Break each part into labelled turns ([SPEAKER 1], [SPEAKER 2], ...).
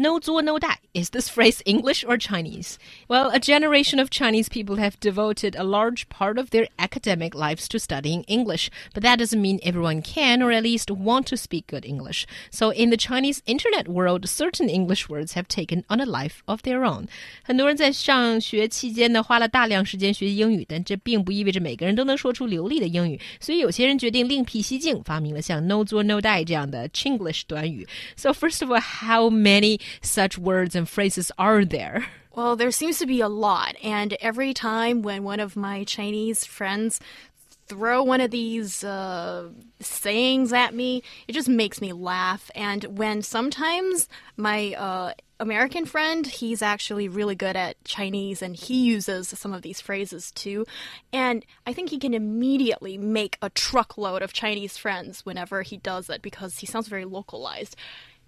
[SPEAKER 1] No zuo no die. Is this phrase English or Chinese? Well, a generation of Chinese people have devoted a large part of their academic lives to studying English, but that doesn't mean everyone can or at least want to speak good English. So in the Chinese internet world, certain English words have taken on a life of their own. 很多人在上学期间呢，花了大量时间学英语，但这并不意味着每个人都能说出流利的英语。所以有些人决定另辟蹊径，发明了像 “no zuo no die” 这样的 Chinglish 短语。So first of all, how many such words and phrases are there?
[SPEAKER 2] Well, there seems to be a lot, and every time when one of my Chinese friends throw one of these uh, sayings at me, it just makes me laugh. And when sometimes my uh, American friend, he's actually really good at Chinese and he uses some of these phrases too. And I think he can immediately make a truckload of Chinese friends whenever he does it because he sounds very localized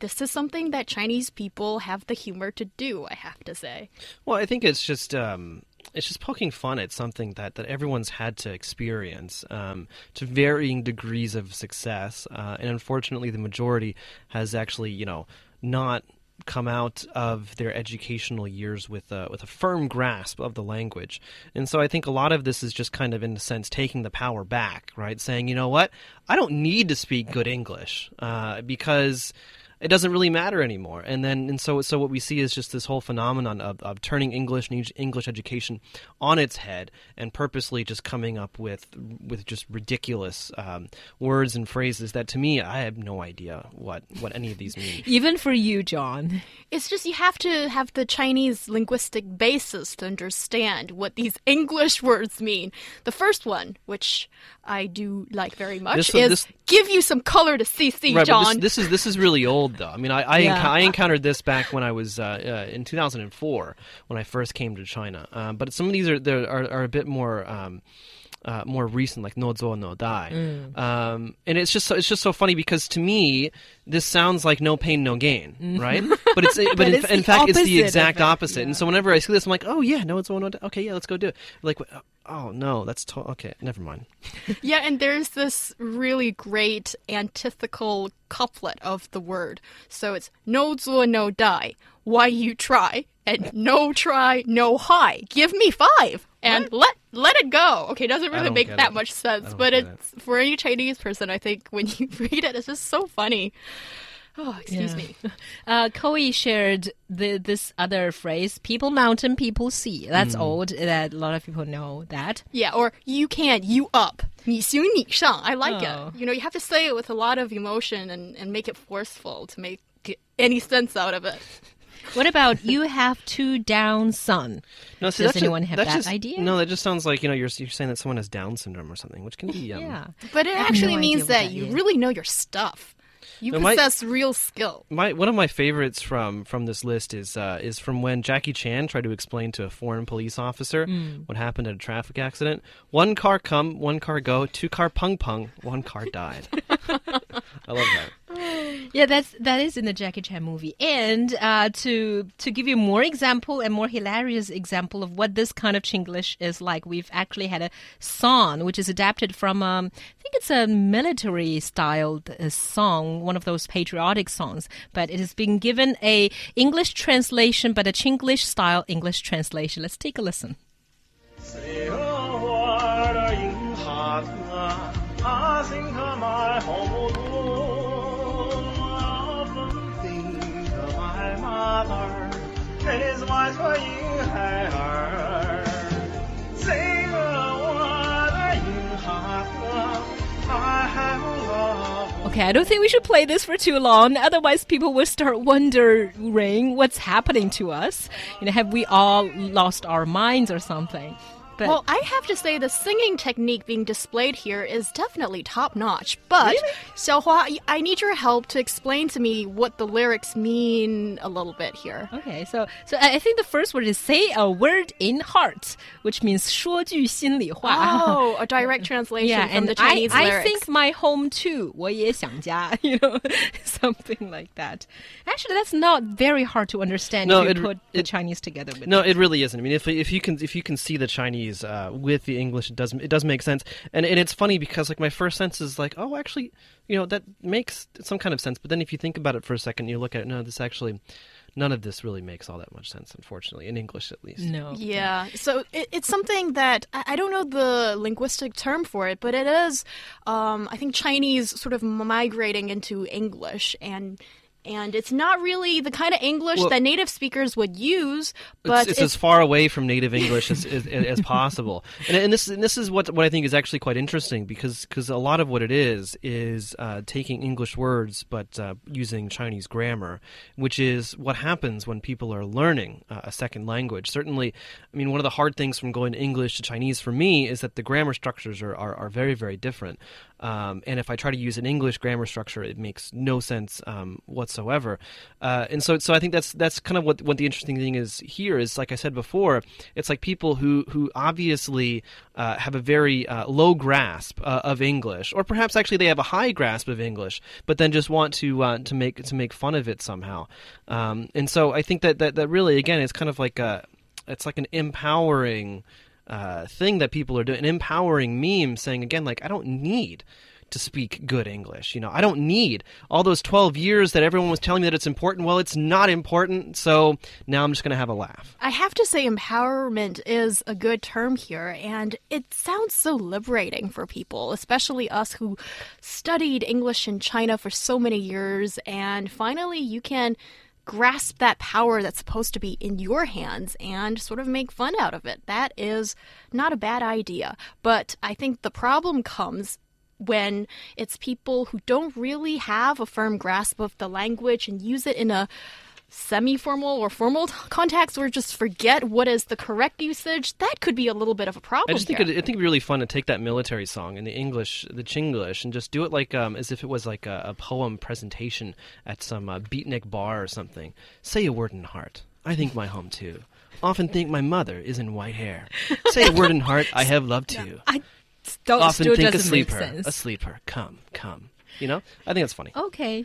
[SPEAKER 2] this is something that Chinese people have the humor to do, I have to say.
[SPEAKER 3] Well, I think it's just um, it's just poking fun at something that, that everyone's had to experience um, to varying degrees of success, uh, and unfortunately, the majority has actually, you know, not come out of their educational years with a, with a firm grasp of the language. And so I think a lot of this is just kind of, in a sense, taking the power back, right? Saying, you know what, I don't need to speak good English uh, because it doesn't really matter anymore. And then and so so what we see is just this whole phenomenon of, of turning English and English education on its head and purposely just coming up with with just ridiculous um, words and phrases that to me I have no idea what what any of these mean.
[SPEAKER 1] Even for you, John,
[SPEAKER 2] it's just you have to have the Chinese linguistic basis to understand what these English words mean. The first one, which I do like very much, this, is this, give you some color to see see,
[SPEAKER 3] right,
[SPEAKER 2] John.
[SPEAKER 3] This, this, is this is really old old though. I mean, I I, yeah. enc- I encountered this back when I was uh, uh, in 2004 when I first came to China. Um, but some of these are are, are a bit more. Um, uh, more recent, like no zo no die, mm. um, and it's just so, it's just so funny because to me this sounds like no pain no gain, mm-hmm. right? but it's but, in, in fact it's the exact opposite. Yeah. And so whenever I see this, I'm like, oh yeah, no zo no die. Okay, yeah, let's go do it. Like, oh no, that's to- okay. Never mind.
[SPEAKER 2] yeah, and there's this really great antithetical couplet of the word. So it's no zuo no die. Why you try? And no try, no high. Give me five and what? let let it go. Okay, it doesn't really make that it. much sense, but it's it. for any Chinese person. I think when you read it, it's just so funny. Oh, excuse yeah. me.
[SPEAKER 1] Uh, Koi shared the, this other phrase, people mountain, people sea. That's mm. old. That a lot of people know that.
[SPEAKER 2] Yeah, or you can't, you up. 你行你上. I like oh. it. You know, you have to say it with a lot of emotion and, and make it forceful to make any sense out of it.
[SPEAKER 1] What about you have two down son? No, see, Does anyone have that
[SPEAKER 3] just,
[SPEAKER 1] idea?
[SPEAKER 3] No, that just sounds like you know you're you're saying that someone has Down syndrome or something, which can be um,
[SPEAKER 2] yeah. But it actually no means that, that you really know your stuff. You now possess my, real skill.
[SPEAKER 3] My one of my favorites from from this list is uh, is from when Jackie Chan tried to explain to a foreign police officer mm. what happened at a traffic accident. One car come, one car go, two car pung pung, one car died. I love that.
[SPEAKER 1] Yeah, that's that is in the Jackie Chan movie. And uh, to to give you more example and more hilarious example of what this kind of Chinglish is like, we've actually had a song which is adapted from um, I think it's a military styled uh, song, one of those patriotic songs, but it has been given a English translation, but a Chinglish style English translation. Let's take a listen. Okay, I don't think we should play this for too long. Otherwise, people will start wondering what's happening to us. You know, have we all lost our minds or something? But
[SPEAKER 2] Well, I have to say the singing technique being displayed here is definitely top notch. But Xiaohua, I need your help to explain to me what the lyrics mean a little bit here.
[SPEAKER 1] Okay, so so I I think the first word is say a word in heart, which means 说句心里话。
[SPEAKER 2] Oh, a direct translation
[SPEAKER 1] yeah,
[SPEAKER 2] from
[SPEAKER 1] and
[SPEAKER 2] the Chinese
[SPEAKER 1] I, I
[SPEAKER 2] lyrics.
[SPEAKER 1] think my home too. 我也想家, you know, something like that. Actually, that's not very hard to understand
[SPEAKER 3] No,
[SPEAKER 1] if you
[SPEAKER 3] it-
[SPEAKER 1] put the
[SPEAKER 3] it-
[SPEAKER 1] Chinese together with
[SPEAKER 3] No,
[SPEAKER 1] it.
[SPEAKER 3] it really isn't. I mean, if if you can if you can see the Chinese uh, with the English, it does it does make sense. And and it's funny because like my first sense is like, oh, actually, you know, that makes some kind of sense. But then if you think about it for a second, you look at it, no, this actually, none of this really makes all that much sense. Unfortunately, in English at least.
[SPEAKER 1] No.
[SPEAKER 2] Yeah, so it, it's something that I, I don't know the linguistic term for it, but it is, um, I think, Chinese sort of migrating into English, and and it's not really the kind of English
[SPEAKER 3] Well-
[SPEAKER 2] that native speakers would use, but
[SPEAKER 3] it's, it's as far away from native English as, as, as possible, and, and this and this is what what I think is actually quite interesting because because a lot of what it is is uh, taking English words but uh, using Chinese grammar, which is what happens when people are learning uh, a second language. Certainly, I mean one of the hard things from going English to Chinese for me is that the grammar structures are are, are very very different. Um, and if I try to use an English grammar structure, it makes no sense um, whatsoever. Uh, and so, so I think that's that's kind of what what the interesting thing is here is like I said before, it's like people who who obviously uh, have a very uh, low grasp uh, of English, or perhaps actually they have a high grasp of English, but then just want to uh, to make to make fun of it somehow. Um, and so I think that, that that really again is kind of like a it's like an empowering uh, thing that people are doing, an empowering meme saying again, like, I don't need to speak good English. You know, I don't need all those 12 years that everyone was telling me that it's important. Well, it's not important, so now I'm just going to have a laugh.
[SPEAKER 2] I have to say, empowerment is a good term here, and it sounds so liberating for people, especially us who studied English in China for so many years, and finally you can grasp that power that's supposed to be in your hands and sort of make fun out of it. That is not a bad idea. But I think the problem comes when it's people who don't really have a firm grasp of the language and use it in a semi formal or formal context or just forget what is the correct usage, that could be a little bit of a problem.
[SPEAKER 3] I just think
[SPEAKER 2] here.
[SPEAKER 3] it, I think it'd be really fun to take that military song in the English, the Chinglish, and just do it like um, as if it was like a, a poem presentation at some uh, beatnik bar or something. Say a word in heart. I think my home too. Often think my mother is in white hair. Say a word in heart. I have love too.
[SPEAKER 1] I don't,
[SPEAKER 3] Often think a
[SPEAKER 1] doesn't
[SPEAKER 3] sleeper. A sleeper. Come, come. You know, I think that's funny.
[SPEAKER 1] Okay.